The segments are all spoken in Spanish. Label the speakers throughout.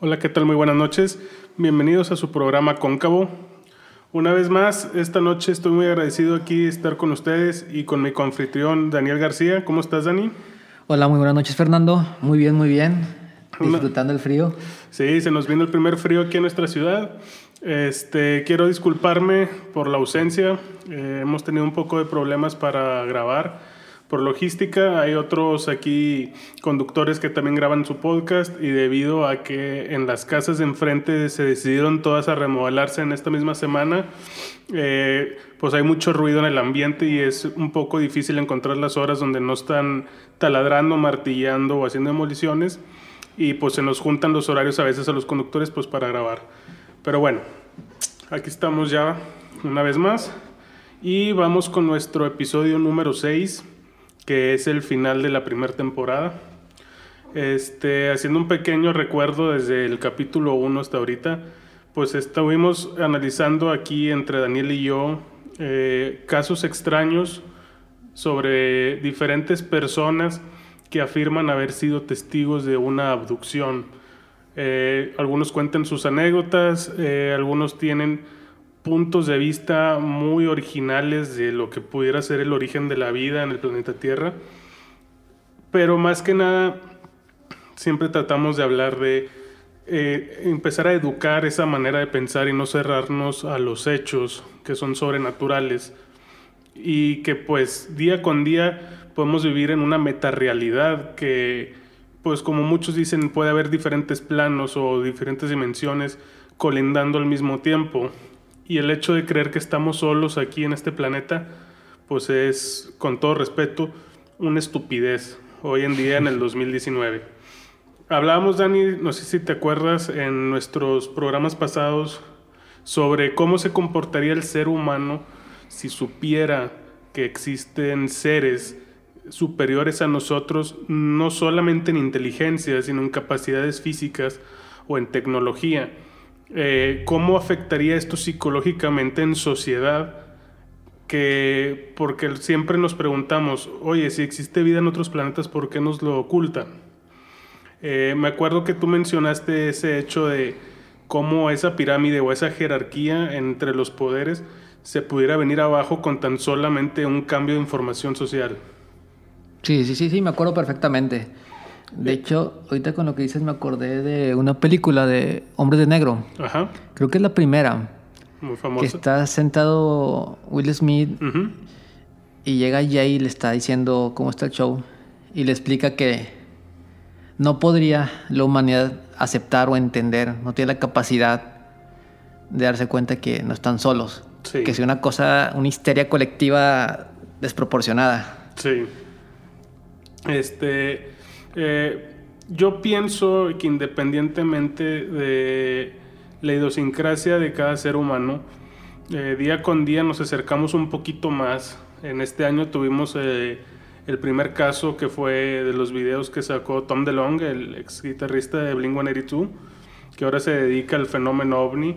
Speaker 1: Hola, ¿qué tal? Muy buenas noches. Bienvenidos a su programa Cóncavo. Una vez más, esta noche estoy muy agradecido aquí de estar con ustedes y con mi confitrión Daniel García. ¿Cómo estás, Dani?
Speaker 2: Hola, muy buenas noches, Fernando. Muy bien, muy bien. Disfrutando el frío.
Speaker 1: Sí, se nos viene el primer frío aquí en nuestra ciudad. Este, quiero disculparme por la ausencia. Eh, hemos tenido un poco de problemas para grabar por logística. Hay otros aquí conductores que también graban su podcast y debido a que en las casas de enfrente se decidieron todas a remodelarse en esta misma semana, eh, pues hay mucho ruido en el ambiente y es un poco difícil encontrar las horas donde no están taladrando, martillando o haciendo demoliciones y pues se nos juntan los horarios a veces a los conductores pues para grabar. Pero bueno, aquí estamos ya una vez más y vamos con nuestro episodio número 6 que es el final de la primera temporada. Este, haciendo un pequeño recuerdo desde el capítulo 1 hasta ahorita, pues estuvimos analizando aquí entre Daniel y yo eh, casos extraños sobre diferentes personas que afirman haber sido testigos de una abducción. Eh, algunos cuentan sus anécdotas, eh, algunos tienen puntos de vista muy originales de lo que pudiera ser el origen de la vida en el planeta Tierra. Pero más que nada, siempre tratamos de hablar de eh, empezar a educar esa manera de pensar y no cerrarnos a los hechos que son sobrenaturales y que pues día con día podemos vivir en una metarealidad que pues como muchos dicen puede haber diferentes planos o diferentes dimensiones colindando al mismo tiempo y el hecho de creer que estamos solos aquí en este planeta, pues es, con todo respeto, una estupidez hoy en día en el 2019. Hablábamos, Dani, no sé si te acuerdas, en nuestros programas pasados sobre cómo se comportaría el ser humano si supiera que existen seres superiores a nosotros, no solamente en inteligencia, sino en capacidades físicas o en tecnología eh, ¿cómo afectaría esto psicológicamente en sociedad? Que, porque siempre nos preguntamos, oye, si existe vida en otros planetas, ¿por qué nos lo ocultan? Eh, me acuerdo que tú mencionaste ese hecho de cómo esa pirámide o esa jerarquía entre los poderes se pudiera venir abajo con tan solamente un cambio de información social.
Speaker 2: Sí, sí, sí, sí, me acuerdo perfectamente. De hecho, ahorita con lo que dices me acordé de una película de Hombres de Negro. Ajá. Creo que es la primera.
Speaker 1: Muy famosa.
Speaker 2: Que está sentado Will Smith y llega Jay y le está diciendo cómo está el show y le explica que no podría la humanidad aceptar o entender, no tiene la capacidad de darse cuenta que no están solos. Que es una cosa, una histeria colectiva desproporcionada.
Speaker 1: Sí. Este eh, yo pienso que independientemente de la idiosincrasia de cada ser humano, eh, día con día nos acercamos un poquito más. En este año tuvimos eh, el primer caso que fue de los videos que sacó Tom DeLonge, el ex guitarrista de Blink-182, que ahora se dedica al fenómeno ovni,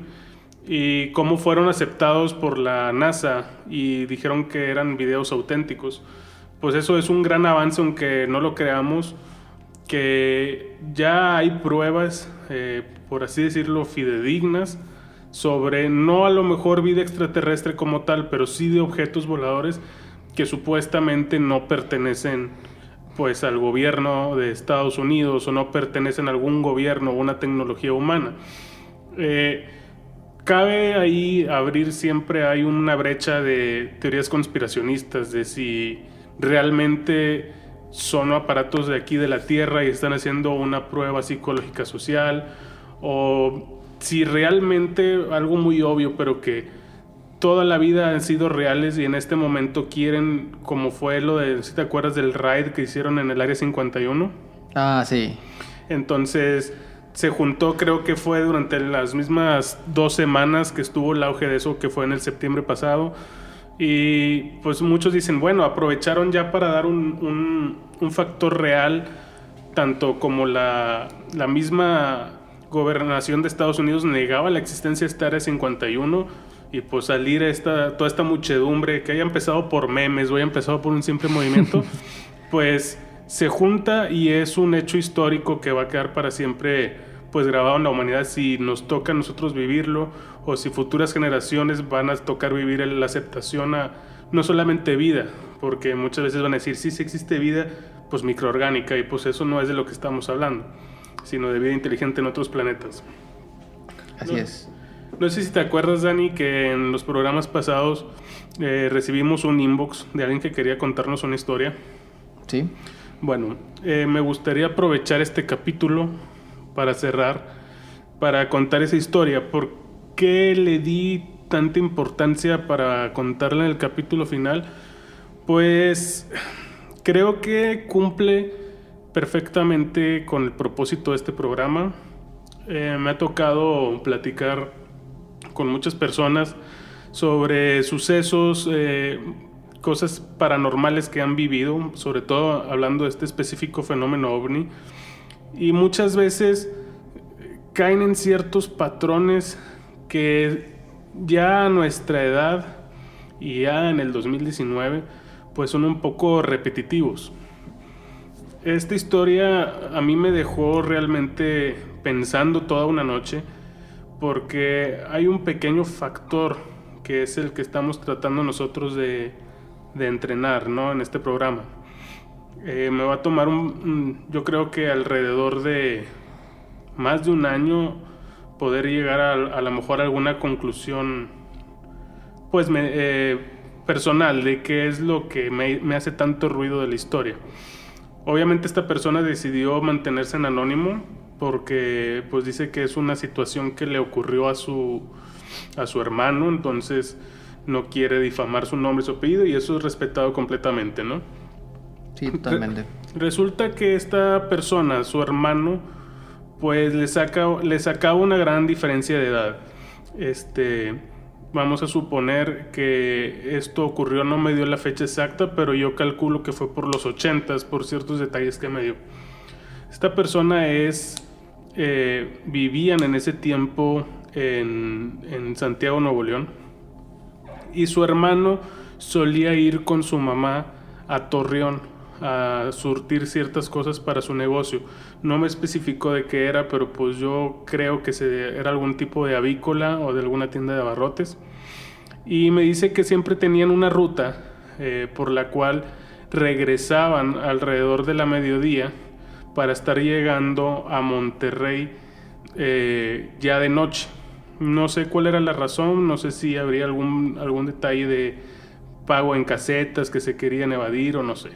Speaker 1: y cómo fueron aceptados por la NASA y dijeron que eran videos auténticos. Pues eso es un gran avance, aunque no lo creamos que ya hay pruebas, eh, por así decirlo, fidedignas sobre no a lo mejor vida extraterrestre como tal, pero sí de objetos voladores que supuestamente no pertenecen pues al gobierno de Estados Unidos o no pertenecen a algún gobierno o una tecnología humana. Eh, cabe ahí abrir siempre hay una brecha de teorías conspiracionistas de si realmente son aparatos de aquí de la Tierra y están haciendo una prueba psicológica social, o si realmente algo muy obvio, pero que toda la vida han sido reales y en este momento quieren, como fue lo de, si te acuerdas del raid que hicieron en el Área 51.
Speaker 2: Ah, sí.
Speaker 1: Entonces se juntó, creo que fue durante las mismas dos semanas que estuvo el auge de eso, que fue en el septiembre pasado y pues muchos dicen, bueno, aprovecharon ya para dar un, factor real, tanto como la, misma gobernación de Estados Unidos negaba la existencia de esta área 51 y pues salir esta, toda esta muchedumbre que haya empezado por memes o haya empezado por un simple movimiento, pues se junta y es un hecho histórico que va a quedar para siempre pues grabado en la humanidad si nos toca a nosotros vivirlo o si futuras generaciones van a tocar vivir la aceptación a no solamente vida, porque muchas veces van a decir, sí, sí existe vida, pues microorgánica, y pues eso no es de lo que estamos hablando, sino de vida inteligente en otros planetas.
Speaker 2: Así es.
Speaker 1: No sé si te acuerdas, Dani, que en los programas pasados eh, recibimos un inbox de alguien que quería contarnos una historia.
Speaker 2: Sí.
Speaker 1: Bueno, eh, me gustaría aprovechar este capítulo para cerrar, para contar esa historia. ¿Por qué le di tanta importancia para contarla en el capítulo final? Pues creo que cumple perfectamente con el propósito de este programa. Eh, me ha tocado platicar con muchas personas sobre sucesos, eh, cosas paranormales que han vivido, sobre todo hablando de este específico fenómeno ovni. Y muchas veces caen en ciertos patrones que ya a nuestra edad y ya en el 2019 pues son un poco repetitivos. Esta historia a mí me dejó realmente pensando toda una noche porque hay un pequeño factor que es el que estamos tratando nosotros de, entrenar ¿no? en este programa. Eh, me va a tomar un, yo creo que alrededor de más de un año poder llegar a, a lo mejor a alguna conclusión pues eh, personal de qué es lo que me, me hace tanto ruido de la historia. Obviamente esta persona decidió mantenerse en anónimo porque pues dice que es una situación que le ocurrió a su, a su hermano, entonces no quiere difamar su nombre y su apellido y eso es respetado completamente, ¿no?
Speaker 2: Sí, totalmente.
Speaker 1: resulta que esta persona, su hermano, pues le saca una gran diferencia de edad. Este, vamos a suponer que esto ocurrió, no me dio la fecha exacta, pero yo calculo que fue por los 80 por ciertos detalles que me dio. Esta persona es eh, vivían en ese tiempo en, Santiago, Nuevo León. Y su hermano solía ir con su mamá a Torreón a surtir ciertas cosas para su negocio. No me especificó de qué era, pero pues yo creo que se, era algún tipo de avícola o de alguna tienda de abarrotes. Y me dice que siempre tenían una ruta eh, por la cual regresaban alrededor de la mediodía para estar llegando a Monterrey eh, ya de noche. No sé cuál era la razón, no sé si habría algún, algún detalle de pago en casetas que se querían evadir o no sé.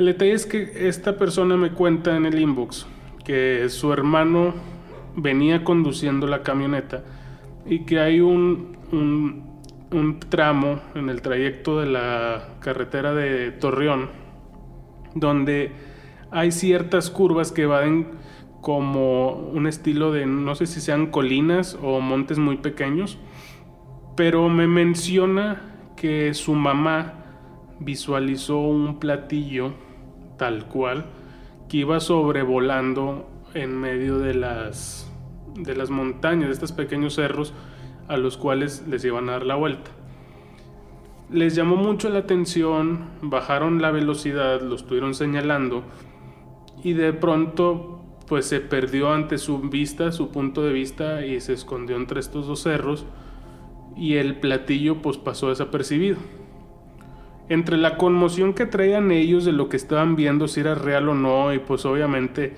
Speaker 1: El detalle es que esta persona me cuenta en el inbox que su hermano venía conduciendo la camioneta y que hay un, un, tramo en el trayecto de la carretera de Torreón donde hay ciertas curvas que van como un estilo de, no sé si sean colinas o montes muy pequeños, pero me menciona que su mamá visualizó un platillo tal cual que iba sobrevolando en medio de las de las montañas, de estos pequeños cerros a los cuales les iban a dar la vuelta. Les llamó mucho la atención, bajaron la velocidad, lo estuvieron señalando y de pronto pues se perdió ante su vista, su punto de vista y se escondió entre estos dos cerros y el platillo pues pasó desapercibido. Entre la conmoción que traían ellos de lo que estaban viendo, si era real o no, y pues obviamente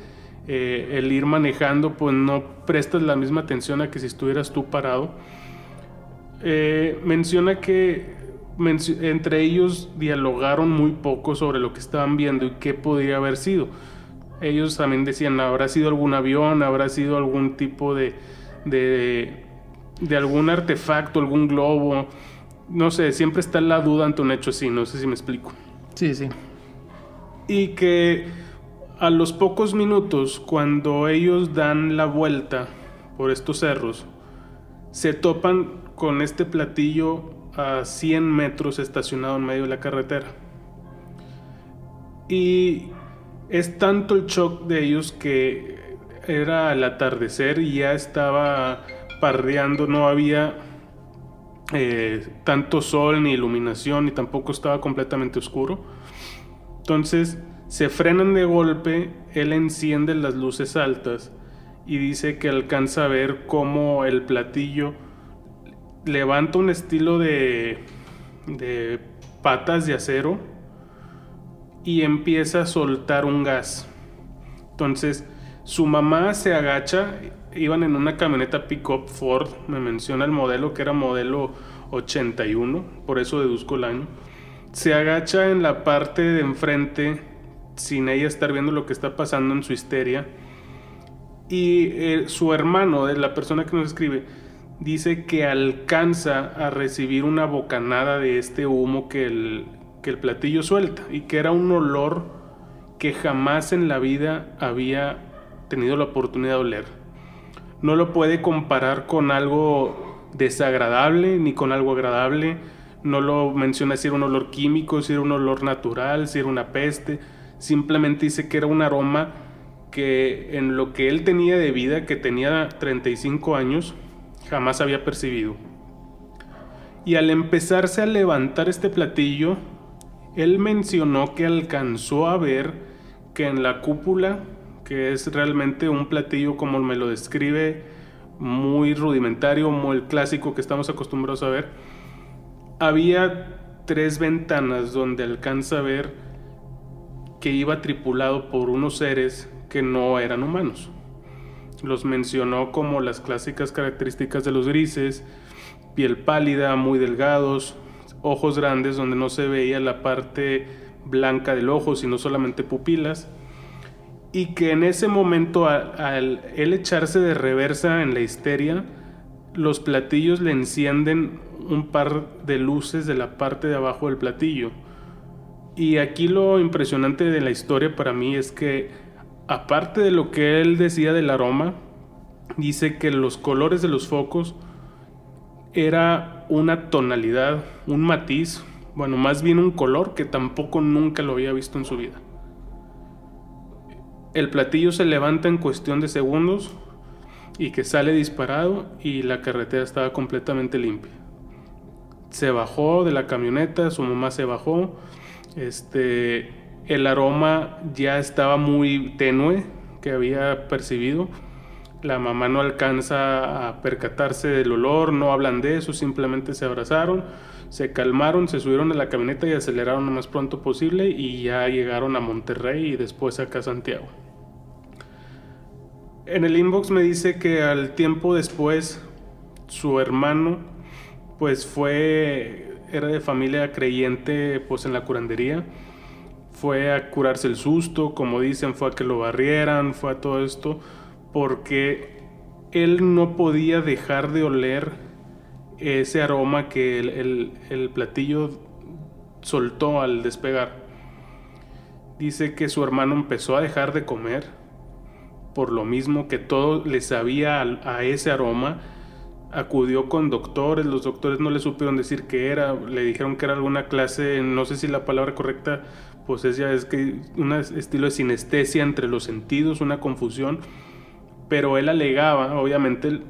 Speaker 1: eh, el ir manejando, pues no prestas la misma atención a que si estuvieras tú parado. Eh, menciona que entre ellos dialogaron muy poco sobre lo que estaban viendo y qué podría haber sido ellos también decían, habrá sido algún avión, habrá sido algún tipo de, de, de algún artefacto, algún globo. No sé, siempre está la duda ante un hecho así, no sé si me explico.
Speaker 2: Sí, sí.
Speaker 1: Y que a los pocos minutos, cuando ellos dan la vuelta por estos cerros, se topan con este platillo a 100 metros estacionado en medio de la carretera. Y es tanto el shock de ellos que era el atardecer y ya estaba pardeando, no había eh, tanto sol ni iluminación y tampoco estaba completamente oscuro. Entonces se frenan de golpe, él enciende las luces altas y dice que alcanza a ver cómo el platillo levanta un estilo de, de patas de acero y empieza a soltar un gas. Entonces, su mamá se agacha, iban en una camioneta pickup Ford, me menciona el modelo que era modelo 81, por eso deduzco el año. Se agacha en la parte de enfrente sin ella estar viendo lo que está pasando en su histeria. Y eh, su hermano, de la persona que nos escribe, dice que alcanza a recibir una bocanada de este humo que el, que el platillo suelta y que era un olor que jamás en la vida había tenido la oportunidad de oler. No lo puede comparar con algo desagradable ni con algo agradable. No lo menciona si era un olor químico, si era un olor natural, si era una peste. Simplemente dice que era un aroma que en lo que él tenía de vida, que tenía 35 años, jamás había percibido. Y al empezarse a levantar este platillo, él mencionó que alcanzó a ver que en la cúpula, que es realmente un platillo como me lo describe, muy rudimentario, muy clásico que estamos acostumbrados a ver, había tres ventanas donde alcanza a ver que iba tripulado por unos seres que no eran humanos. Los mencionó como las clásicas características de los grises, piel pálida, muy delgados, ojos grandes donde no se veía la parte blanca del ojo, sino solamente pupilas. Y que en ese momento, al, él echarse de reversa en la histeria, los platillos le encienden un par de luces de la parte de abajo del platillo. Y aquí lo impresionante de la historia para mí es que, aparte de lo que él decía del aroma, dice que los colores de los focos era una tonalidad, un matiz, bueno, más bien un color que tampoco nunca lo había visto en su vida. El platillo se levanta en cuestión de segundos y que sale disparado y la carretera estaba completamente limpia. Se bajó de la camioneta, su mamá se bajó, este, el aroma ya estaba muy tenue que había percibido la mamá no alcanza a percatarse del olor, no hablan de eso, simplemente se abrazaron, se calmaron, se subieron a la camioneta y aceleraron lo más pronto posible y ya llegaron a Monterrey y después acá a Santiago. En el inbox me dice que al tiempo después su hermano pues fue era de familia creyente pues en la curandería fue a curarse el susto como dicen fue a que lo barrieran fue a todo esto porque él no podía dejar de oler ese aroma que el, platillo soltó al despegar. Dice que su hermano empezó a dejar de comer por lo mismo que todo le sabía a, ese aroma. Acudió con doctores, los doctores no le supieron decir qué era, le dijeron que era alguna clase, no sé si la palabra correcta, pues es ya es que un estilo de sinestesia entre los sentidos, una confusión pero él alegaba, obviamente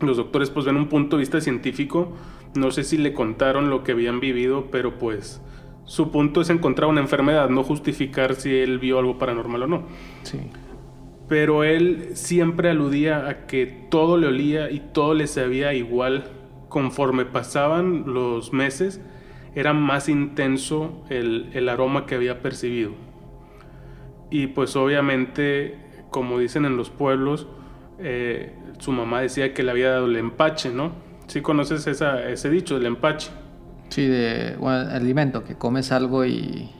Speaker 1: los doctores pues ven un punto de vista científico, no sé si le contaron lo que habían vivido, pero pues su punto es encontrar una enfermedad, no justificar si él vio algo paranormal o no.
Speaker 2: Sí.
Speaker 1: Pero él siempre aludía a que todo le olía y todo le sabía igual. Conforme pasaban los meses, era más intenso el, aroma que había percibido. Y pues obviamente, como dicen en los pueblos, eh, su mamá decía que le había dado el empache, ¿no? ¿Sí conoces ese dicho, el empache?
Speaker 2: Sí, de el alimento, que comes algo y,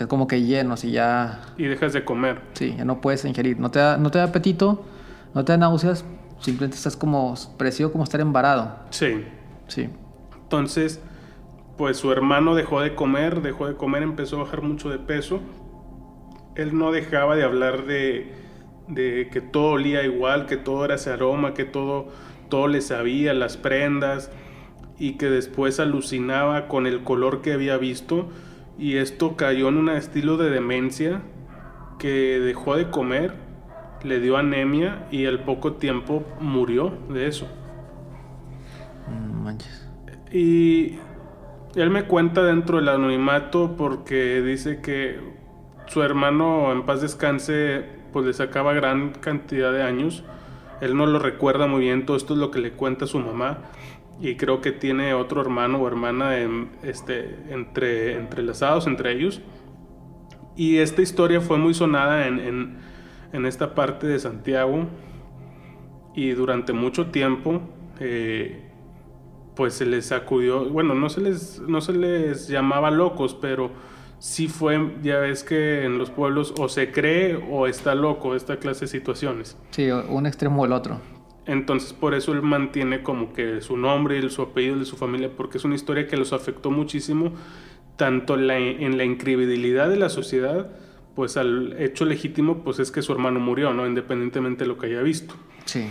Speaker 2: y como que lleno, y ya...
Speaker 1: Y dejas de comer.
Speaker 2: Sí, ya no puedes ingerir. No te da, no te da apetito, no te da náuseas, simplemente estás como parecido como estar embarado.
Speaker 1: Sí.
Speaker 2: Sí.
Speaker 1: Entonces, pues su hermano dejó de comer, dejó de comer, empezó a bajar mucho de peso. Él no dejaba de hablar de de que todo olía igual, que todo era ese aroma, que todo, todo le sabía, las prendas, y que después alucinaba con el color que había visto, y esto cayó en un estilo de demencia que dejó de comer, le dio anemia y al poco tiempo murió de eso.
Speaker 2: Manches.
Speaker 1: Y él me cuenta dentro del anonimato porque dice que su hermano en paz descanse pues le sacaba gran cantidad de años. Él no lo recuerda muy bien, todo esto es lo que le cuenta su mamá y creo que tiene otro hermano o hermana este, entre, entrelazados entre ellos. Y esta historia fue muy sonada en, en, esta parte de Santiago y durante mucho tiempo eh, pues se les acudió, bueno, no se les, no se les llamaba locos, pero sí fue, ya ves que en los pueblos o se cree o está loco esta clase de situaciones.
Speaker 2: Sí, un extremo o el otro.
Speaker 1: Entonces por eso él mantiene como que su nombre y su apellido de su familia, porque es una historia que los afectó muchísimo, tanto en la incredibilidad de la sociedad, pues al hecho legítimo, pues es que su hermano murió, ¿no? Independientemente de lo que haya visto.
Speaker 2: Sí.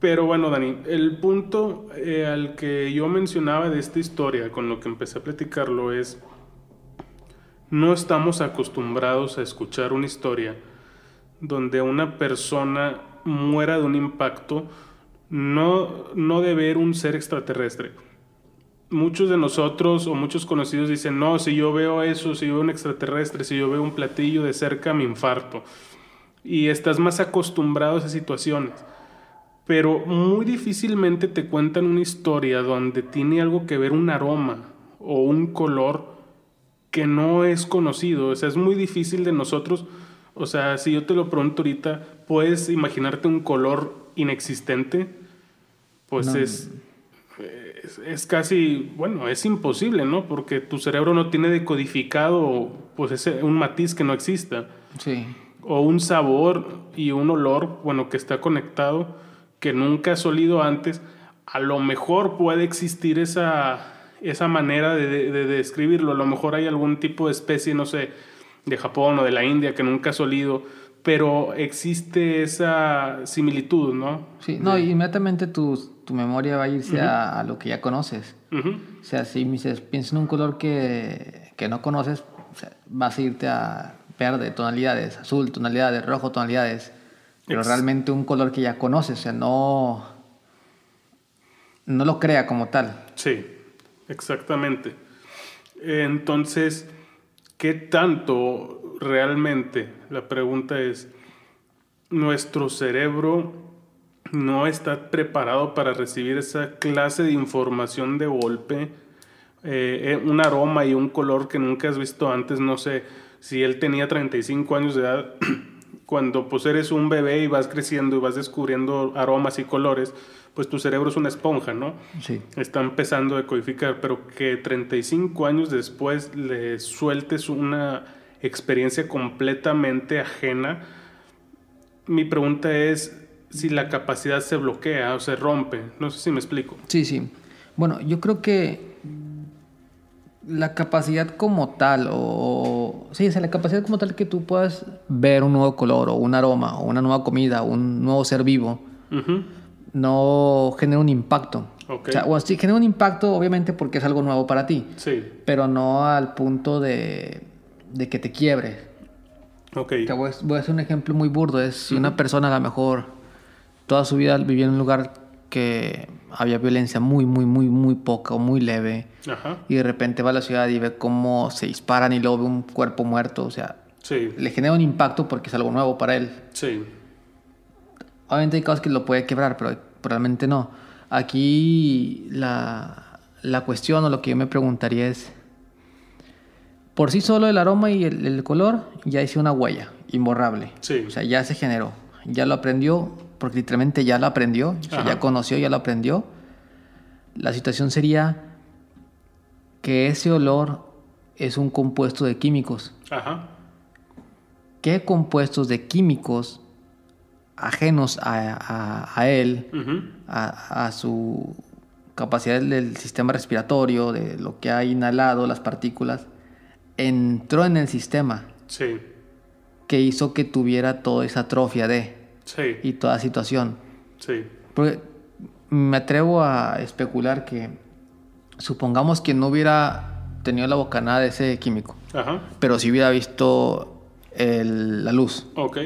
Speaker 1: Pero bueno, Dani, el punto eh, al que yo mencionaba de esta historia, con lo que empecé a platicarlo, es, no estamos acostumbrados a escuchar una historia donde una persona muera de un impacto, no, no de ver un ser extraterrestre. Muchos de nosotros o muchos conocidos dicen, no, si yo veo eso, si yo veo un extraterrestre, si yo veo un platillo de cerca, me infarto. Y estás más acostumbrado a esas situaciones. Pero muy difícilmente te cuentan una historia donde tiene algo que ver un aroma o un color que no es conocido. O sea, es muy difícil de nosotros o sea, si yo te lo pregunto ahorita, ¿puedes imaginarte un color inexistente? Pues es, es, casi, bueno, es imposible, ¿no? Porque tu cerebro no tiene decodificado pues ese, un matiz que no exista.
Speaker 2: Sí.
Speaker 1: O un sabor y un olor, bueno, que está conectado, que nunca has olido antes. A lo mejor puede existir esa, esa manera de, de describirlo. A lo mejor hay algún tipo de especie, no sé, de Japón o de la India que nunca has olido, pero existe esa similitud, ¿no?
Speaker 2: Sí, no, inmediatamente tu, tu, memoria va a irse a, lo que ya conoces. O sea, si piensas en un color que, que no conoces, vas a irte a verde, tonalidades, azul, tonalidades, rojo, tonalidades. Pero realmente un color que ya conoces, o sea, no, no lo crea como tal.
Speaker 1: Sí, exactamente. Entonces, ¿Qué tanto realmente, la pregunta es, nuestro cerebro no está preparado para recibir esa clase de información de golpe? Eh, eh, un aroma y un color que nunca has visto antes, no sé, si él tenía 35 años de edad, cuando pues eres un bebé y vas creciendo y vas descubriendo aromas y colores, pues tu cerebro es una esponja, ¿no?
Speaker 2: Sí.
Speaker 1: Está empezando a decodificar, pero que 35 años después le sueltes una experiencia completamente ajena. Mi pregunta es si la capacidad se bloquea o se rompe. No sé si me explico.
Speaker 2: Sí, sí. Bueno, yo creo que la capacidad como tal, o sí, o la capacidad como tal que tú puedas ver un nuevo color, o un aroma, o una nueva comida, o un nuevo ser vivo, no genera un impacto. O sea, o sí genera un impacto, obviamente, porque es algo nuevo para ti.
Speaker 1: Sí.
Speaker 2: Pero no al punto de, de que te quiebre.
Speaker 1: Ok.
Speaker 2: voy, a hacer un ejemplo muy burdo. Es si una persona a lo mejor toda su vida vivía en un lugar que había violencia muy, muy, muy, muy poca o muy leve.
Speaker 1: Ajá.
Speaker 2: Y de repente va a la ciudad y ve cómo se disparan y luego ve un cuerpo muerto. O sea,
Speaker 1: sí.
Speaker 2: le genera un impacto porque es algo nuevo para él.
Speaker 1: Sí.
Speaker 2: Obviamente hay cosas que lo puede quebrar, pero probablemente no. Aquí la, la cuestión o lo que yo me preguntaría es, por sí solo el aroma y el, color ya hice una huella imborrable.
Speaker 1: Sí.
Speaker 2: O sea, ya se generó, ya lo aprendió, porque literalmente ya lo aprendió, o sea, ya conoció, ya lo aprendió. La situación sería que ese olor es un compuesto de químicos.
Speaker 1: Ajá.
Speaker 2: ¿Qué compuestos de químicos ajenos a, él, a, su capacidad del sistema respiratorio, de lo que ha inhalado, las partículas, entró en el sistema.
Speaker 1: Sí.
Speaker 2: Que hizo que tuviera toda esa atrofia de.
Speaker 1: Sí.
Speaker 2: Y toda situación.
Speaker 1: Sí.
Speaker 2: Porque me atrevo a especular que supongamos que no hubiera tenido la bocanada de ese químico.
Speaker 1: Ajá.
Speaker 2: Pero si hubiera visto la luz.
Speaker 1: Ok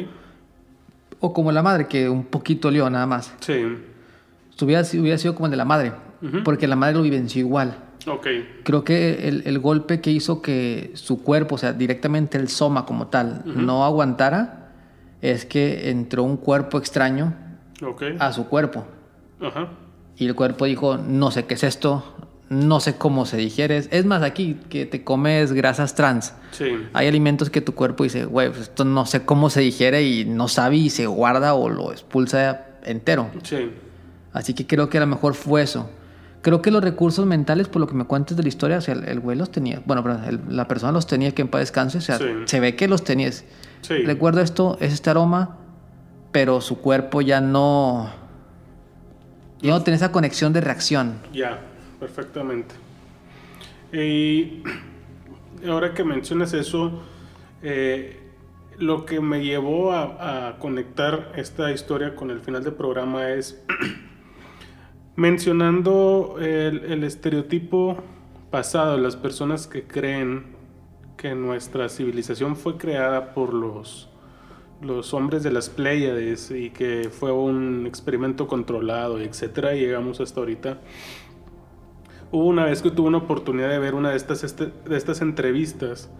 Speaker 2: o como la madre, que un poquito olió nada más.
Speaker 1: Sí.
Speaker 2: Hubiera, hubiera sido como el de la madre, porque la madre lo vivenció igual.
Speaker 1: Ok.
Speaker 2: Creo que el, el, golpe que hizo que su cuerpo, o sea, directamente el soma como tal, no aguantara, es que entró un cuerpo extraño
Speaker 1: Ok.
Speaker 2: a su cuerpo.
Speaker 1: Ajá.
Speaker 2: Y el cuerpo dijo, no sé qué es esto, no sé cómo se digiere. Es más, aquí que te comes grasas trans.
Speaker 1: Sí.
Speaker 2: Hay alimentos que tu cuerpo dice, güey, pues esto no sé cómo se digiere y no sabe y se guarda o lo expulsa entero.
Speaker 1: Sí.
Speaker 2: Así que creo que a lo mejor fue eso. Creo que los recursos mentales, por lo que me cuentas de la historia, o sea, el, el güey los tenía. Bueno, pero el- la persona los tenía que en paz descanse. O sea,
Speaker 1: Sí.
Speaker 2: se ve que los tenías.
Speaker 1: Sí.
Speaker 2: Recuerdo esto, es este aroma, pero su cuerpo ya no. Ya no tiene esa conexión de reacción.
Speaker 1: Ya, perfectamente. Y ahora que mencionas eso, eh, lo que me llevó a, a conectar esta historia con el final del programa es mencionando el, el estereotipo pasado, las personas que creen que nuestra civilización fue creada por los, los hombres de las Pléyades y que fue un experimento controlado, etcétera, y llegamos hasta ahorita. Hubo una vez que tuve una oportunidad de ver una de estas, este- de estas entrevistas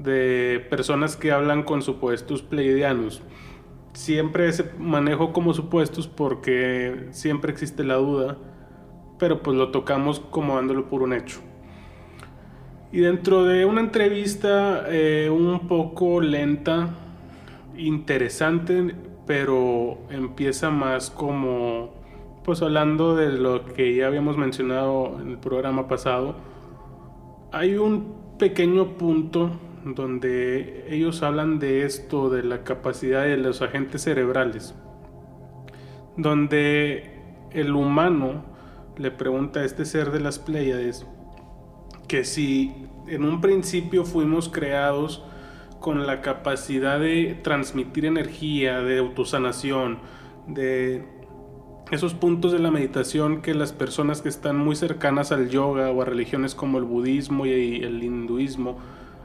Speaker 1: de personas que hablan con supuestos pleiadianos. Siempre se manejo como supuestos porque siempre existe la duda, pero pues lo tocamos como dándolo por un hecho. Y dentro de una entrevista eh, un poco lenta, interesante, pero empieza más como, pues hablando de lo que ya habíamos mencionado en el programa pasado, hay un pequeño punto donde ellos hablan de esto, de la capacidad de los agentes cerebrales, donde el humano le pregunta a este ser de las Pléyades que si en un principio fuimos creados con la capacidad de transmitir energía, de autosanación, de esos puntos de la meditación que las personas que están muy cercanas al yoga o a religiones como el budismo y el hinduismo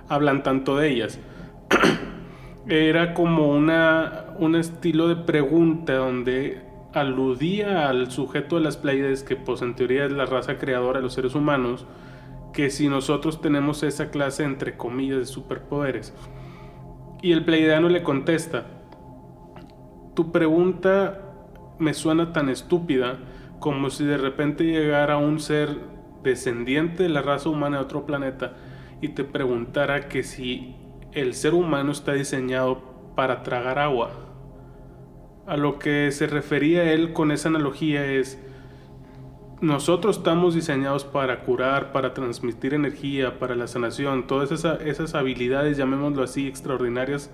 Speaker 1: hablan tanto de ellas. Era como una, un estilo de pregunta donde aludía al sujeto de las Pleiades, que pues en teoría es la raza creadora de los seres humanos, que si nosotros tenemos esa clase entre comillas de superpoderes. Y el pleiadiano le contesta, tu pregunta me suena tan estúpida como si de repente llegara un ser descendiente de la raza humana de otro planeta y te preguntara que si el ser humano está diseñado para tragar agua. A lo que se refería él con esa analogía es, nosotros estamos diseñados para curar, para transmitir energía, para la sanación, todas esas, esas habilidades, llamémoslo así, extraordinarias,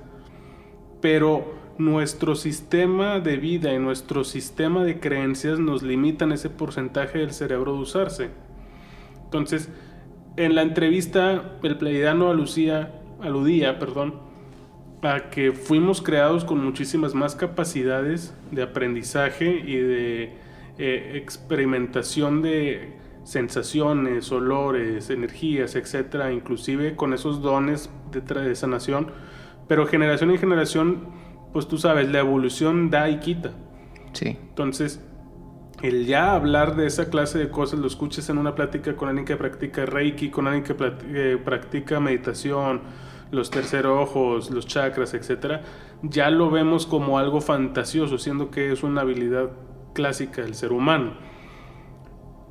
Speaker 1: pero nuestro sistema de vida y nuestro sistema de creencias nos limitan ese porcentaje del cerebro de usarse. Entonces, en la entrevista, el pleiadiano aludía, aludía perdón, a que fuimos creados con muchísimas más capacidades de aprendizaje y de eh, experimentación de sensaciones, olores, energías, etcétera, inclusive con esos dones de, de sanación, pero generación en generación, pues tú sabes, la evolución da y quita.
Speaker 2: Sí.
Speaker 1: Entonces, el ya hablar de esa clase de cosas, lo escuches en una plática con alguien que practica Reiki, con alguien que eh, practica meditación, los terceros ojos, los chakras, etcétera, ya lo vemos como algo fantasioso, siendo que es una habilidad clásica del ser humano.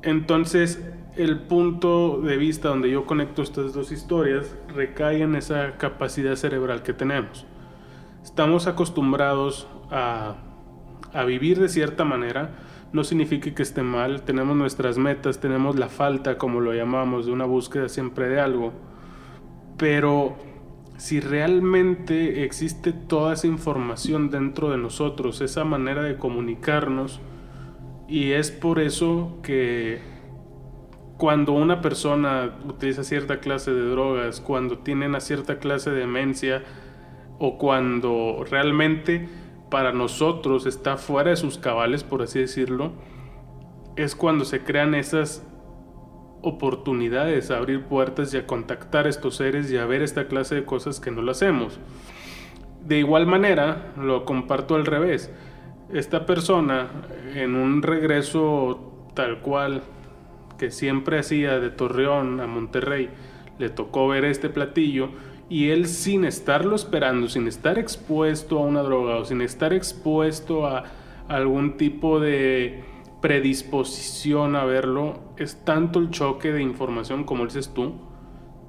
Speaker 1: Entonces, el punto de vista donde yo conecto estas dos historias recae en esa capacidad cerebral que tenemos. Estamos acostumbrados a, a vivir de cierta manera, no significa que esté mal, tenemos nuestras metas, tenemos la falta, como lo llamamos, de una búsqueda siempre de algo, pero si realmente existe toda esa información dentro de nosotros, esa manera de comunicarnos, y es por eso que cuando una persona utiliza cierta clase de drogas, cuando tiene una cierta clase de demencia, o cuando realmente para nosotros está fuera de sus cabales, por así decirlo, es cuando se crean esas oportunidades abrir puertas y a contactar a estos seres y a ver esta clase de cosas que no lo hacemos. De igual manera, lo comparto al revés. Esta persona, en un regreso tal cual que siempre hacía de Torreón a Monterrey, le tocó ver este platillo y él sin estarlo esperando, sin estar expuesto a una droga o sin estar expuesto a algún tipo de predisposición a verlo, es tanto el choque de información como dices tú,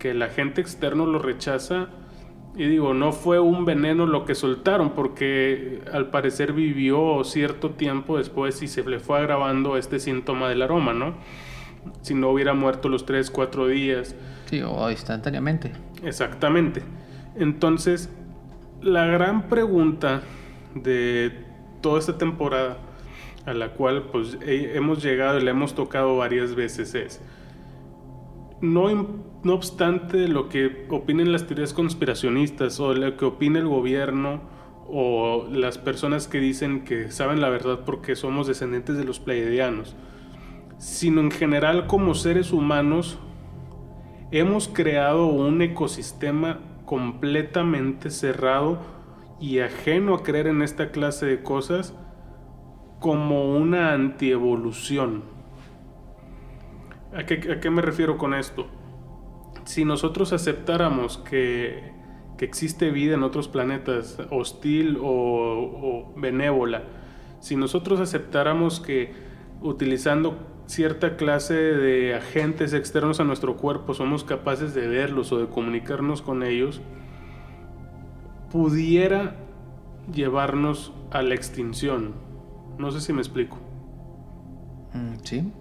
Speaker 1: que la gente externo lo rechaza y digo, no fue un veneno lo que soltaron, porque al parecer vivió cierto tiempo después y se le fue agravando este síntoma del aroma, ¿no? Si no hubiera muerto los 3, 4 días.
Speaker 2: Sí, o instantáneamente.
Speaker 1: Exactamente. Entonces, la gran pregunta de toda esta temporada, a la cual pues hemos llegado y le hemos tocado varias veces es, no, no obstante lo que opinen las teorías conspiracionistas o lo que opine el gobierno o las personas que dicen que saben la verdad porque somos descendientes de los pleiadianos, sino en general como seres humanos hemos creado un ecosistema completamente cerrado y ajeno a creer en esta clase de cosas como una antievolución. ¿A qué, me refiero con esto? Si nosotros aceptáramos que, existe vida en otros planetas, hostil o, benévola, si nosotros aceptáramos que utilizando cierta clase de agentes externos a nuestro cuerpo somos capaces de verlos o de comunicarnos con ellos, pudiera llevarnos a la extinción. No sé si me explico.
Speaker 2: Mm, sí.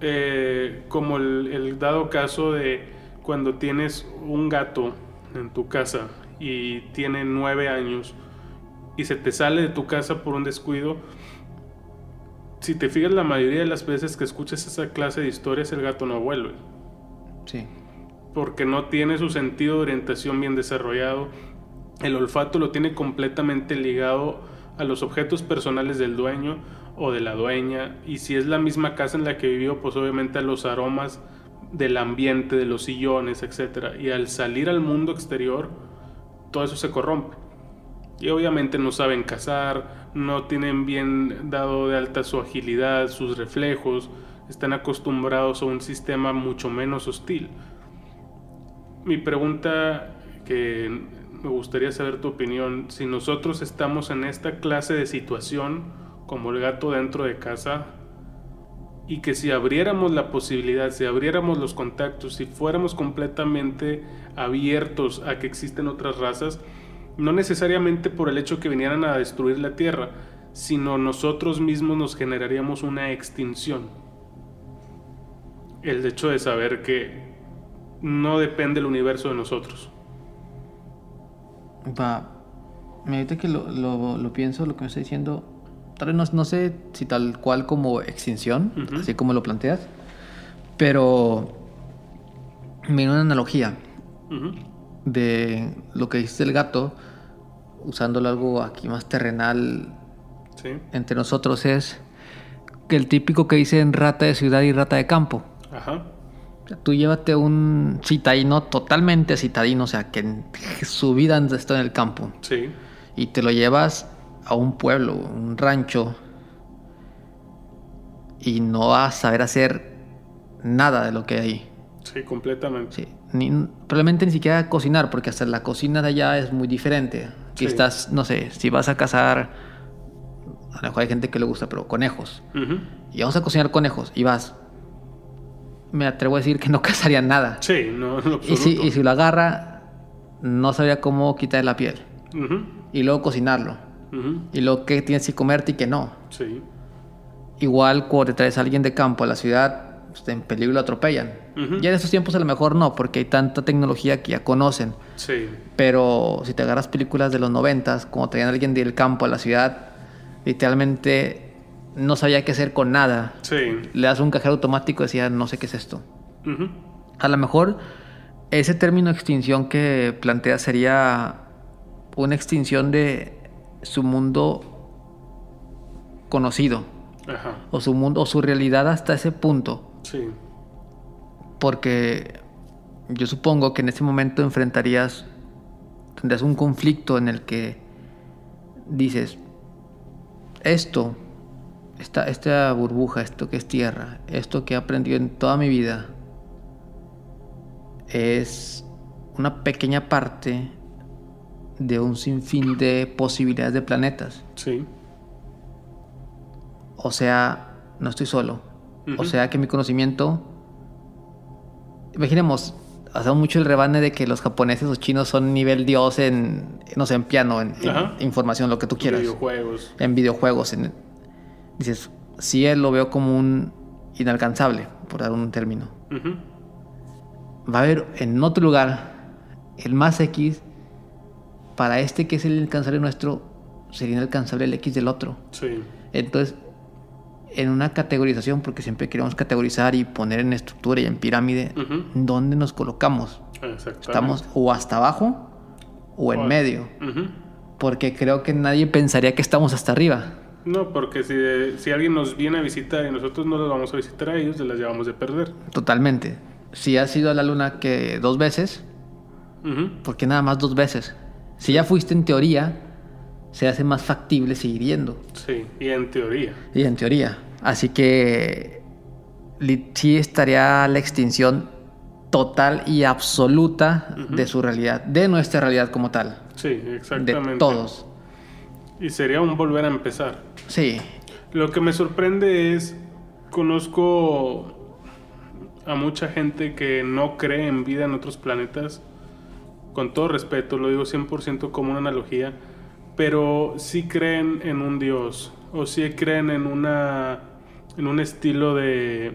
Speaker 1: Eh, como el, dado caso de cuando tienes un gato en tu casa y tiene nueve años y se te sale de tu casa por un descuido, si te fijas la mayoría de las veces que escuchas esa clase de historias el gato no vuelve.
Speaker 2: Sí.
Speaker 1: Porque no tiene su sentido de orientación bien desarrollado. El olfato lo tiene completamente ligado a los objetos personales del dueño o de la dueña y si es la misma casa en la que vivió pues obviamente a los aromas del ambiente, de los sillones, etc. Y al salir al mundo exterior todo eso se corrompe. Y obviamente no saben cazar, no tienen bien dado de alta su agilidad, sus reflejos, están acostumbrados a un sistema mucho menos hostil. Mi pregunta que me gustaría saber tu opinión, si nosotros estamos en esta clase de situación, como el gato dentro de casa y que si abriéramos la posibilidad, si abriéramos los contactos, si fuéramos completamente abiertos a que existen otras razas, no necesariamente por el hecho que vinieran a destruir la Tierra, sino nosotros mismos nos generaríamos una extinción. El hecho de saber que no depende el universo de nosotros.
Speaker 2: Va, ahorita que lo, lo, lo pienso, lo que me está diciendo, tal vez no, sé si tal cual como extinción, así como lo planteas, pero me viene una analogía de lo que dice el gato, usándolo algo aquí más terrenal entre nosotros, es que el típico que dicen rata de ciudad y rata de campo. Ajá. Tú llévate un citadino totalmente citadino, o sea, que su vida está en el campo.
Speaker 1: Sí.
Speaker 2: Y te lo llevas a un pueblo, un rancho, y no vas a saber hacer nada de lo que hay.
Speaker 1: Sí, completamente.
Speaker 2: Sí. Ni, probablemente ni siquiera cocinar, porque hasta la cocina de allá es muy diferente. Aquí estás, no sé, si vas a cazar, a lo mejor hay gente que le gusta, pero conejos. Y vamos a cocinar conejos, y vas. Me atrevo a decir que no cazaría nada.
Speaker 1: Sí, no,
Speaker 2: en Y si, y si lo agarra, no sabría cómo quitar la piel. Y luego cocinarlo. Y lo que tienes que comerte y que no.
Speaker 1: Sí.
Speaker 2: Igual cuando te traes a alguien de campo a la ciudad, pues, en peligro lo atropellan. Ya en estos tiempos a lo mejor no, porque hay tanta tecnología que ya conocen.
Speaker 1: Sí.
Speaker 2: Pero si te agarras películas de los noventas, como traían a alguien del campo a la ciudad, literalmente no sabía qué hacer con nada.
Speaker 1: Sí.
Speaker 2: Le das un cajero automático y decía, no sé qué es esto. A lo mejor ese término extinción que plantea sería una extinción de su mundo conocido. O su mundo, o su realidad hasta ese punto.
Speaker 1: Sí.
Speaker 2: Porque yo supongo que en ese momento enfrentarías, tendrías un conflicto en el que dices, esto, esta, esta burbuja, esto que es tierra, esto que he aprendido en toda mi vida, es una pequeña parte de un sinfín de posibilidades de planetas.
Speaker 1: Sí.
Speaker 2: O sea, no estoy solo. O sea que mi conocimiento... Imaginemos, hacemos mucho el rebane de que los japoneses o chinos son nivel dios en, no sé, en piano, en, información, lo que tú quieras.
Speaker 1: En videojuegos.
Speaker 2: En videojuegos. dices, sí, él lo veo como un inalcanzable, por dar un término. Va a haber en otro lugar el más X para este que es el inalcanzable nuestro, sería inalcanzable el X del otro.
Speaker 1: Sí.
Speaker 2: Entonces, en una categorización, porque siempre queremos categorizar y poner en estructura y en pirámide, ¿dónde nos colocamos? Estamos o hasta abajo o en medio. Porque creo que nadie pensaría que estamos hasta arriba.
Speaker 1: No, porque si, si alguien nos viene a visitar y nosotros no los vamos a visitar a ellos, se las llevamos de perder.
Speaker 2: Totalmente. Si has ido a la luna que dos veces, ¿por qué nada más dos veces? Si ya fuiste en teoría, se hace más factible seguir yendo.
Speaker 1: Sí, y en teoría.
Speaker 2: Y en teoría. Así que sí estaría la extinción total y absoluta de su realidad, de nuestra realidad como tal.
Speaker 1: Sí, exactamente.
Speaker 2: De todos.
Speaker 1: Y sería un volver a empezar.
Speaker 2: Sí.
Speaker 1: Lo que me sorprende es, conozco a mucha gente que no cree en vida en otros planetas, con todo respeto, lo digo 100% como una analogía, pero sí creen en un Dios o sí creen en una en un estilo de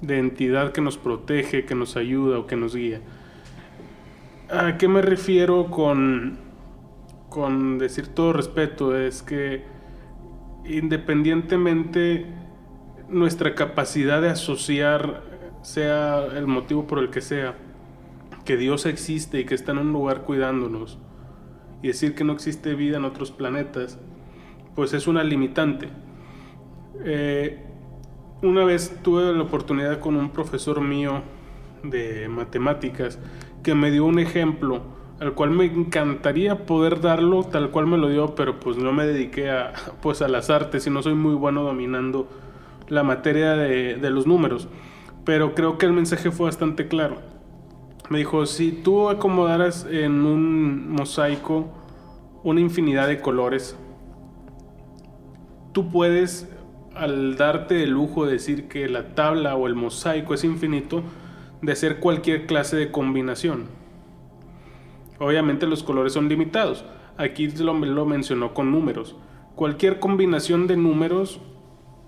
Speaker 1: de entidad que nos protege, que nos ayuda o que nos guía. ¿A qué me refiero con con decir todo respeto? Es que independientemente nuestra capacidad de asociar sea el motivo por el que sea, que Dios existe y que está en un lugar cuidándonos, y decir que no existe vida en otros planetas, pues es una limitante. Eh, una vez tuve la oportunidad con un profesor mío de matemáticas que me dio un ejemplo al cual me encantaría poder darlo tal cual me lo dio, pero pues no me dediqué a, pues a las artes y no soy muy bueno dominando la materia de, de los números. Pero creo que el mensaje fue bastante claro me dijo, si tú acomodaras en un mosaico una infinidad de colores, tú puedes, al darte el lujo de decir que la tabla o el mosaico es infinito, de hacer cualquier clase de combinación. Obviamente los colores son limitados. Aquí lo, lo mencionó con números. Cualquier combinación de números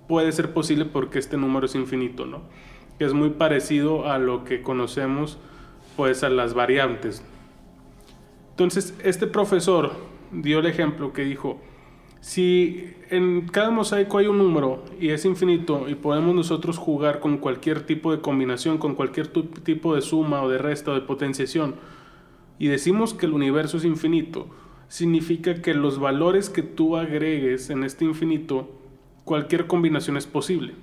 Speaker 1: puede ser posible porque este número es infinito, ¿no? Que es muy parecido a lo que conocemos pues a las variantes. Entonces, este profesor dio el ejemplo que dijo, si en cada mosaico hay un número y es infinito y podemos nosotros jugar con cualquier tipo de combinación, con cualquier tipo de suma o de resta o de potenciación, y decimos que el universo es infinito, significa que los valores que tú agregues en este infinito, cualquier combinación es posible.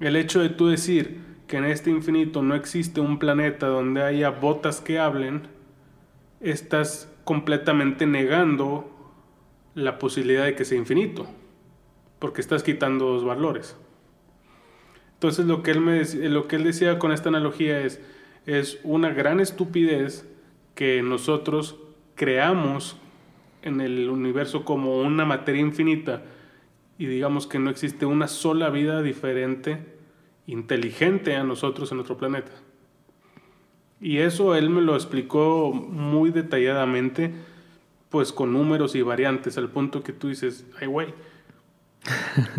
Speaker 1: El hecho de tú decir, que en este infinito no existe un planeta donde haya botas que hablen, estás completamente negando la posibilidad de que sea infinito, porque estás quitando dos valores. Entonces lo que él, me, lo que él decía con esta analogía es, es una gran estupidez que nosotros creamos en el universo como una materia infinita y digamos que no existe una sola vida diferente inteligente a nosotros en otro planeta. Y eso él me lo explicó muy detalladamente, pues con números y variantes, al punto que tú dices, ay güey,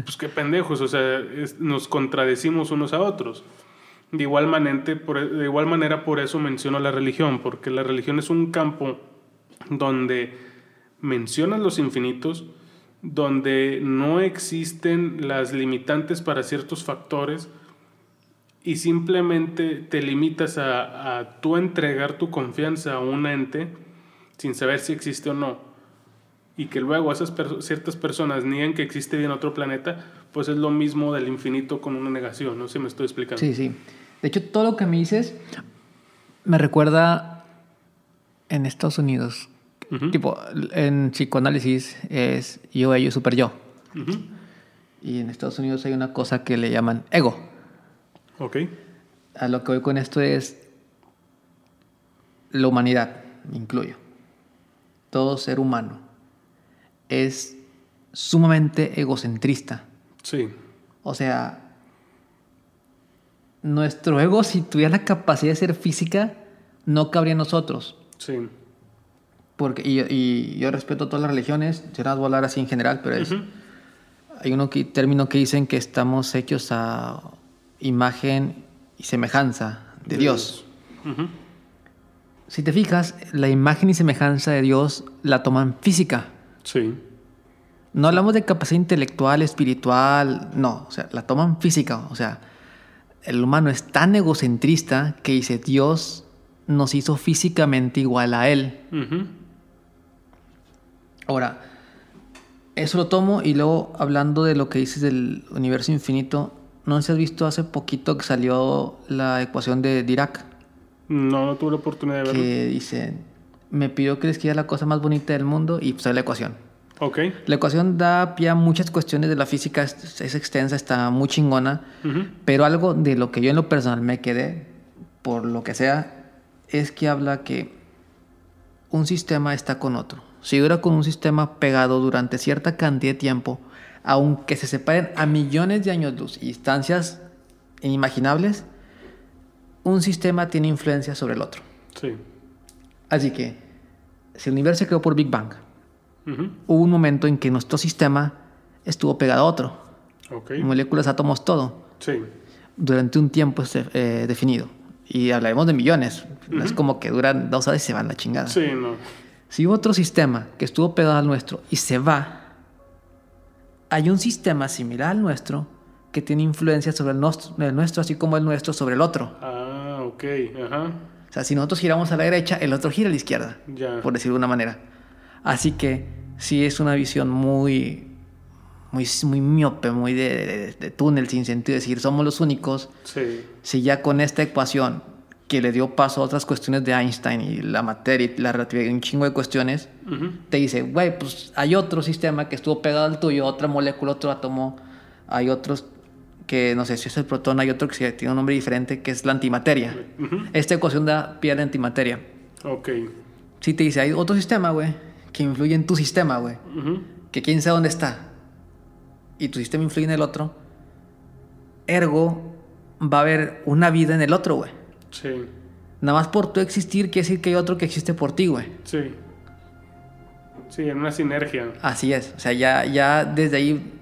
Speaker 1: pues qué pendejos, o sea, nos contradecimos unos a otros. De igual, manera, por, de igual manera por eso menciono la religión, porque la religión es un campo donde mencionas los infinitos, donde no existen las limitantes para ciertos factores, y simplemente te limitas a, a tú entregar tu confianza a un ente sin saber si existe o no, y que luego esas ciertas personas niegan que existe bien otro planeta, pues es lo mismo del infinito con una negación, no sé si me estoy explicando.
Speaker 2: Sí, sí. De hecho, todo lo que me dices me recuerda en Estados Unidos. Tipo, en psicoanálisis es yo, ello, super yo. Y en Estados Unidos hay una cosa que le llaman ego.
Speaker 1: Ok.
Speaker 2: A lo que voy con esto es, la humanidad, me incluyo, todo ser humano, es sumamente egocentrista.
Speaker 1: Sí.
Speaker 2: O sea, nuestro ego, si tuviera la capacidad de ser física, no cabría en nosotros.
Speaker 1: Sí.
Speaker 2: Porque, y, y yo respeto todas las religiones, yo no voy a hablar así en general, pero es, hay uno que, término que dicen que estamos hechos a imagen y semejanza de, Dios. Si te fijas, la imagen y semejanza de Dios la toman física.
Speaker 1: Sí.
Speaker 2: No hablamos de capacidad intelectual, espiritual, no, o sea, la toman física. O sea, el humano es tan egocentrista que dice Dios nos hizo físicamente igual a Él.
Speaker 1: Ujú.
Speaker 2: Ahora, eso lo tomo y luego hablando de lo que dices del universo infinito, ¿no sé si has visto hace poquito que salió la ecuación de Dirac?
Speaker 1: No, no tuve la oportunidad de verlo.
Speaker 2: Que dice, me pidió que le escribiera la cosa más bonita del mundo y pues la ecuación.
Speaker 1: Ok.
Speaker 2: La ecuación da pie a muchas cuestiones de la física, es, es extensa, está muy chingona, pero algo de lo que yo en lo personal me quedé, por lo que sea, es que habla que un sistema está con otro. Si dura con un sistema pegado durante cierta cantidad de tiempo, aunque se separen a millones de años luz y distancias inimaginables, un sistema tiene influencia sobre el otro.
Speaker 1: Sí.
Speaker 2: Así que, si el universo se creó por Big Bang,
Speaker 1: Ujú.
Speaker 2: hubo un momento en que nuestro sistema estuvo pegado a otro.
Speaker 1: Ok.
Speaker 2: Moléculas, átomos, todo.
Speaker 1: Sí.
Speaker 2: Durante un tiempo eh, definido. Y hablaremos de millones. No es como que duran dos horas y se van la chingada.
Speaker 1: Sí, no.
Speaker 2: Si hubo otro sistema que estuvo pegado al nuestro y se va, hay un sistema similar al nuestro que tiene influencia sobre el, nuestro, así como el nuestro sobre el otro.
Speaker 1: Ah, ok. Ajá.
Speaker 2: O sea, si nosotros giramos a la derecha, el otro gira a la izquierda,
Speaker 1: Ya.
Speaker 2: por decirlo de una manera. Así que sí es una visión muy, muy, muy miope, muy de, de- de túnel, sin sentido. decir, somos los únicos.
Speaker 1: Sí.
Speaker 2: Si ya con esta ecuación que le dio paso a otras cuestiones de Einstein y la materia y la relatividad y un chingo de cuestiones,
Speaker 1: Ujú.
Speaker 2: te dice, güey, pues hay otro sistema que estuvo pegado al tuyo, otra molécula, otro átomo, hay otros que no sé si es el protón, hay otro que tiene un nombre diferente, que es la antimateria.
Speaker 1: Ujú.
Speaker 2: Esta ecuación da pie a la antimateria.
Speaker 1: Ok.
Speaker 2: Si te dice, hay otro sistema, güey, que influye en tu sistema, güey,
Speaker 1: Ujú.
Speaker 2: que quién sabe dónde está, y tu sistema influye en el otro, ergo va a haber una vida en el otro, güey.
Speaker 1: Sí.
Speaker 2: Nada más por tu existir quiere decir que hay otro que existe por ti, güey.
Speaker 1: Sí. Sí, en una sinergia.
Speaker 2: Así es. O sea, ya, ya desde ahí,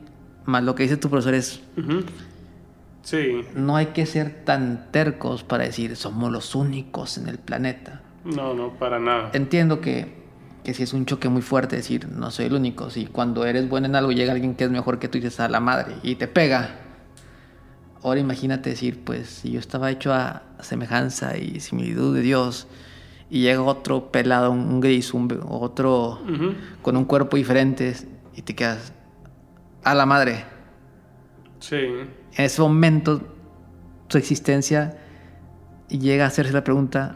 Speaker 2: más lo que dice tu profesor es.
Speaker 1: Sí.
Speaker 2: no hay que ser tan tercos para decir, somos los únicos en el planeta.
Speaker 1: No, no, para nada.
Speaker 2: Entiendo que, que sí es un choque muy fuerte decir, no soy el único. Si cuando eres bueno en algo llega alguien que es mejor que tú y dices, a la madre, y te pega. Ahora imagínate decir, pues si yo estaba hecho a semejanza y similitud de Dios, y llega otro pelado, un gris, un, otro
Speaker 1: Ujú.
Speaker 2: con un cuerpo diferente, y te quedas a la madre.
Speaker 1: Sí.
Speaker 2: En ese momento, tu existencia llega a hacerse la pregunta,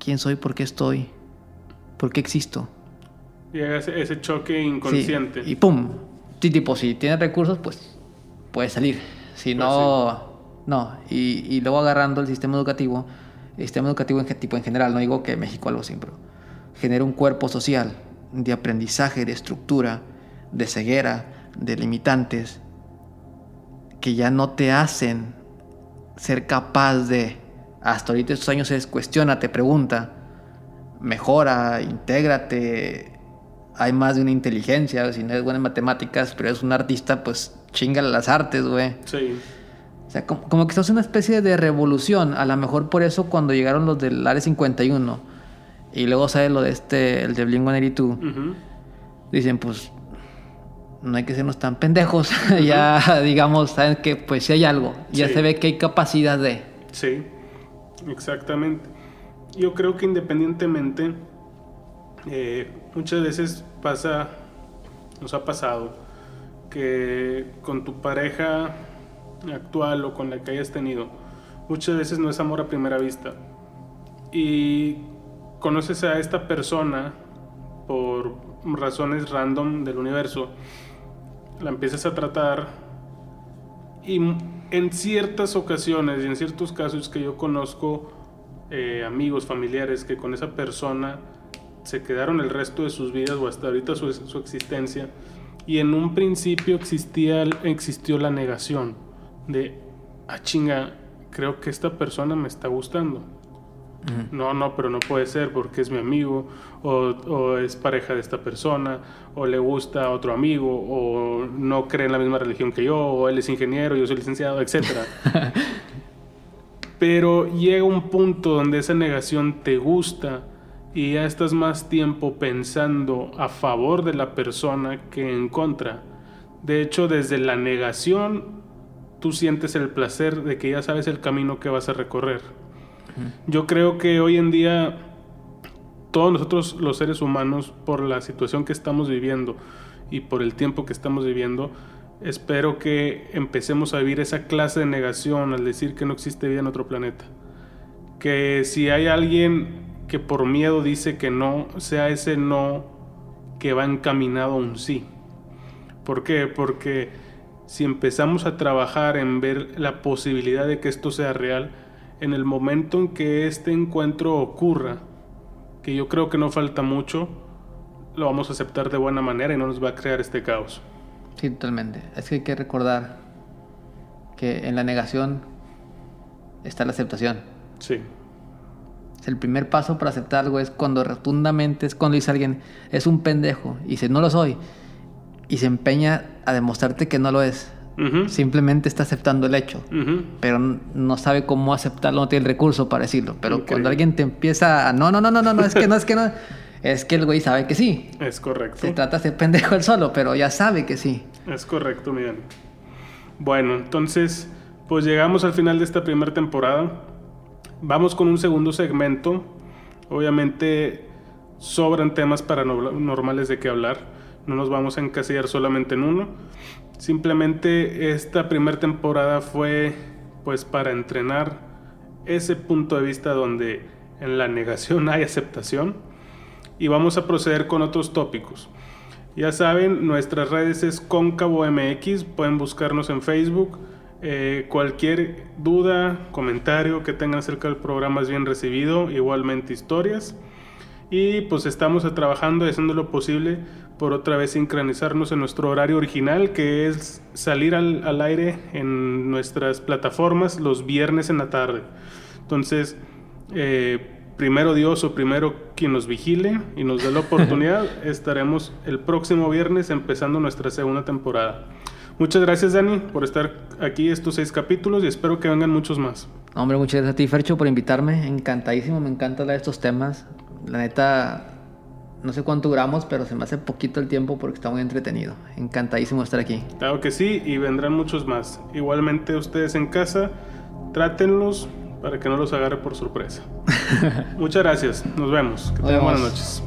Speaker 2: ¿quién soy? ¿Por qué estoy? ¿Por qué existo?
Speaker 1: Llega ese, ese choque
Speaker 2: Sí,
Speaker 1: inconsciente.
Speaker 2: y pum. Sí, tipo, si tienes recursos, pues puedes salir. Si no, no. Y, y luego agarrando el sistema educativo, el sistema educativo en, tipo en general, no digo que México algo pero genera un cuerpo social de aprendizaje, de estructura, de ceguera, de limitantes, que ya no te hacen ser capaz de, hasta ahorita estos años es cuestiona, te pregunta, mejora, intégrate, hay más de una inteligencia, si no eres buena en matemáticas, pero eres un artista, pues chingale las artes, güey.
Speaker 1: Sí.
Speaker 2: O sea, como, como que esto es una especie de revolución, a lo mejor por eso cuando llegaron los del Área 51 y luego sale lo de este, el de Blink-182,
Speaker 1: Ujú.
Speaker 2: dicen, pues no hay que sernos tan pendejos, ya digamos, saben que pues si hay algo, ya
Speaker 1: Sí.
Speaker 2: se ve que hay capacidad de...
Speaker 1: Sí, exactamente. Yo creo que independientemente, eh, muchas veces pasa, nos ha pasado, que con tu pareja actual o con la que hayas tenido, muchas veces no es amor a primera vista. Y conoces a esta persona por razones random del universo, la empiezas a tratar y en ciertas ocasiones y en ciertos casos que yo conozco eh, amigos, familiares que con esa persona se quedaron el resto de sus vidas o hasta ahorita su, su existencia. Y en un principio existía, existió la negación de, ah chinga, creo que esta persona me está gustando. No, no, pero no puede ser porque es mi amigo, o, o, es pareja de esta persona, o le gusta a otro amigo, o no cree en la misma religión que yo, o él es ingeniero, yo soy licenciado, etc. pero llega un punto donde esa negación te gusta y ya estás más tiempo pensando a favor de la persona que en contra. De hecho, desde la negación, tú sientes el placer de que ya sabes el camino que vas a recorrer. Yo creo que hoy en día todos nosotros los seres humanos, por la situación que estamos viviendo y por el tiempo que estamos viviendo, espero que empecemos a vivir esa clase de negación al decir que no existe vida en otro planeta. Que si hay alguien que por miedo dice que no, sea ese no que va encaminado a un sí. ¿Por qué? Porque si empezamos a trabajar en ver la posibilidad de que esto sea real, en el momento en que este encuentro ocurra, que yo creo que no falta mucho, lo vamos a aceptar de buena manera y no nos va a crear este caos.
Speaker 2: Sí, totalmente. Es que hay que recordar que en la negación está la aceptación.
Speaker 1: Sí.
Speaker 2: El primer paso para aceptar algo es cuando rotundamente es cuando dice alguien, es un pendejo, y dice, no lo soy, y se empeña a demostrarte que no lo es. Simplemente está aceptando el hecho, pero no sabe cómo aceptarlo, no tiene el recurso para decirlo. Pero cuando alguien te empieza a, no, no, no, no, no, no, es que no, es que no, es que el güey sabe que sí.
Speaker 1: Es correcto.
Speaker 2: Se trata de ser pendejo él solo, pero ya sabe que sí.
Speaker 1: Es correcto, Miguel. Bueno, entonces, pues llegamos al final de esta primera temporada. Vamos con un segundo segmento. Obviamente sobran temas paranormales de que hablar. No nos vamos a encasillar solamente en uno. Simplemente esta primera temporada fue pues para entrenar ese punto de vista donde en la negación hay aceptación y vamos a proceder con otros tópicos. Ya saben, nuestras redes es Cóncavo MX, pueden buscarnos en Facebook. Eh, cualquier duda, comentario que tengan acerca del programa es bien recibido, igualmente historias. Y pues estamos trabajando y haciendo lo posible por otra vez sincronizarnos en nuestro horario original, que es salir al, aire en nuestras plataformas los viernes en la tarde. Entonces, eh, primero Dios o primero quien nos vigile y nos dé la oportunidad, estaremos el próximo viernes empezando nuestra segunda temporada. Muchas gracias Dani por estar aquí estos seis capítulos y espero que vengan muchos más.
Speaker 2: Hombre, muchas gracias a ti Fercho por invitarme, encantadísimo, me encanta hablar de estos temas. La neta, no sé cuánto duramos, pero se me hace poquito el tiempo porque está muy entretenido. Encantadísimo estar aquí.
Speaker 1: Claro que sí, y vendrán muchos más. Igualmente ustedes en casa, trátenlos para que no los agarre por sorpresa. Muchas gracias, nos vemos. Que tengan buenas noches.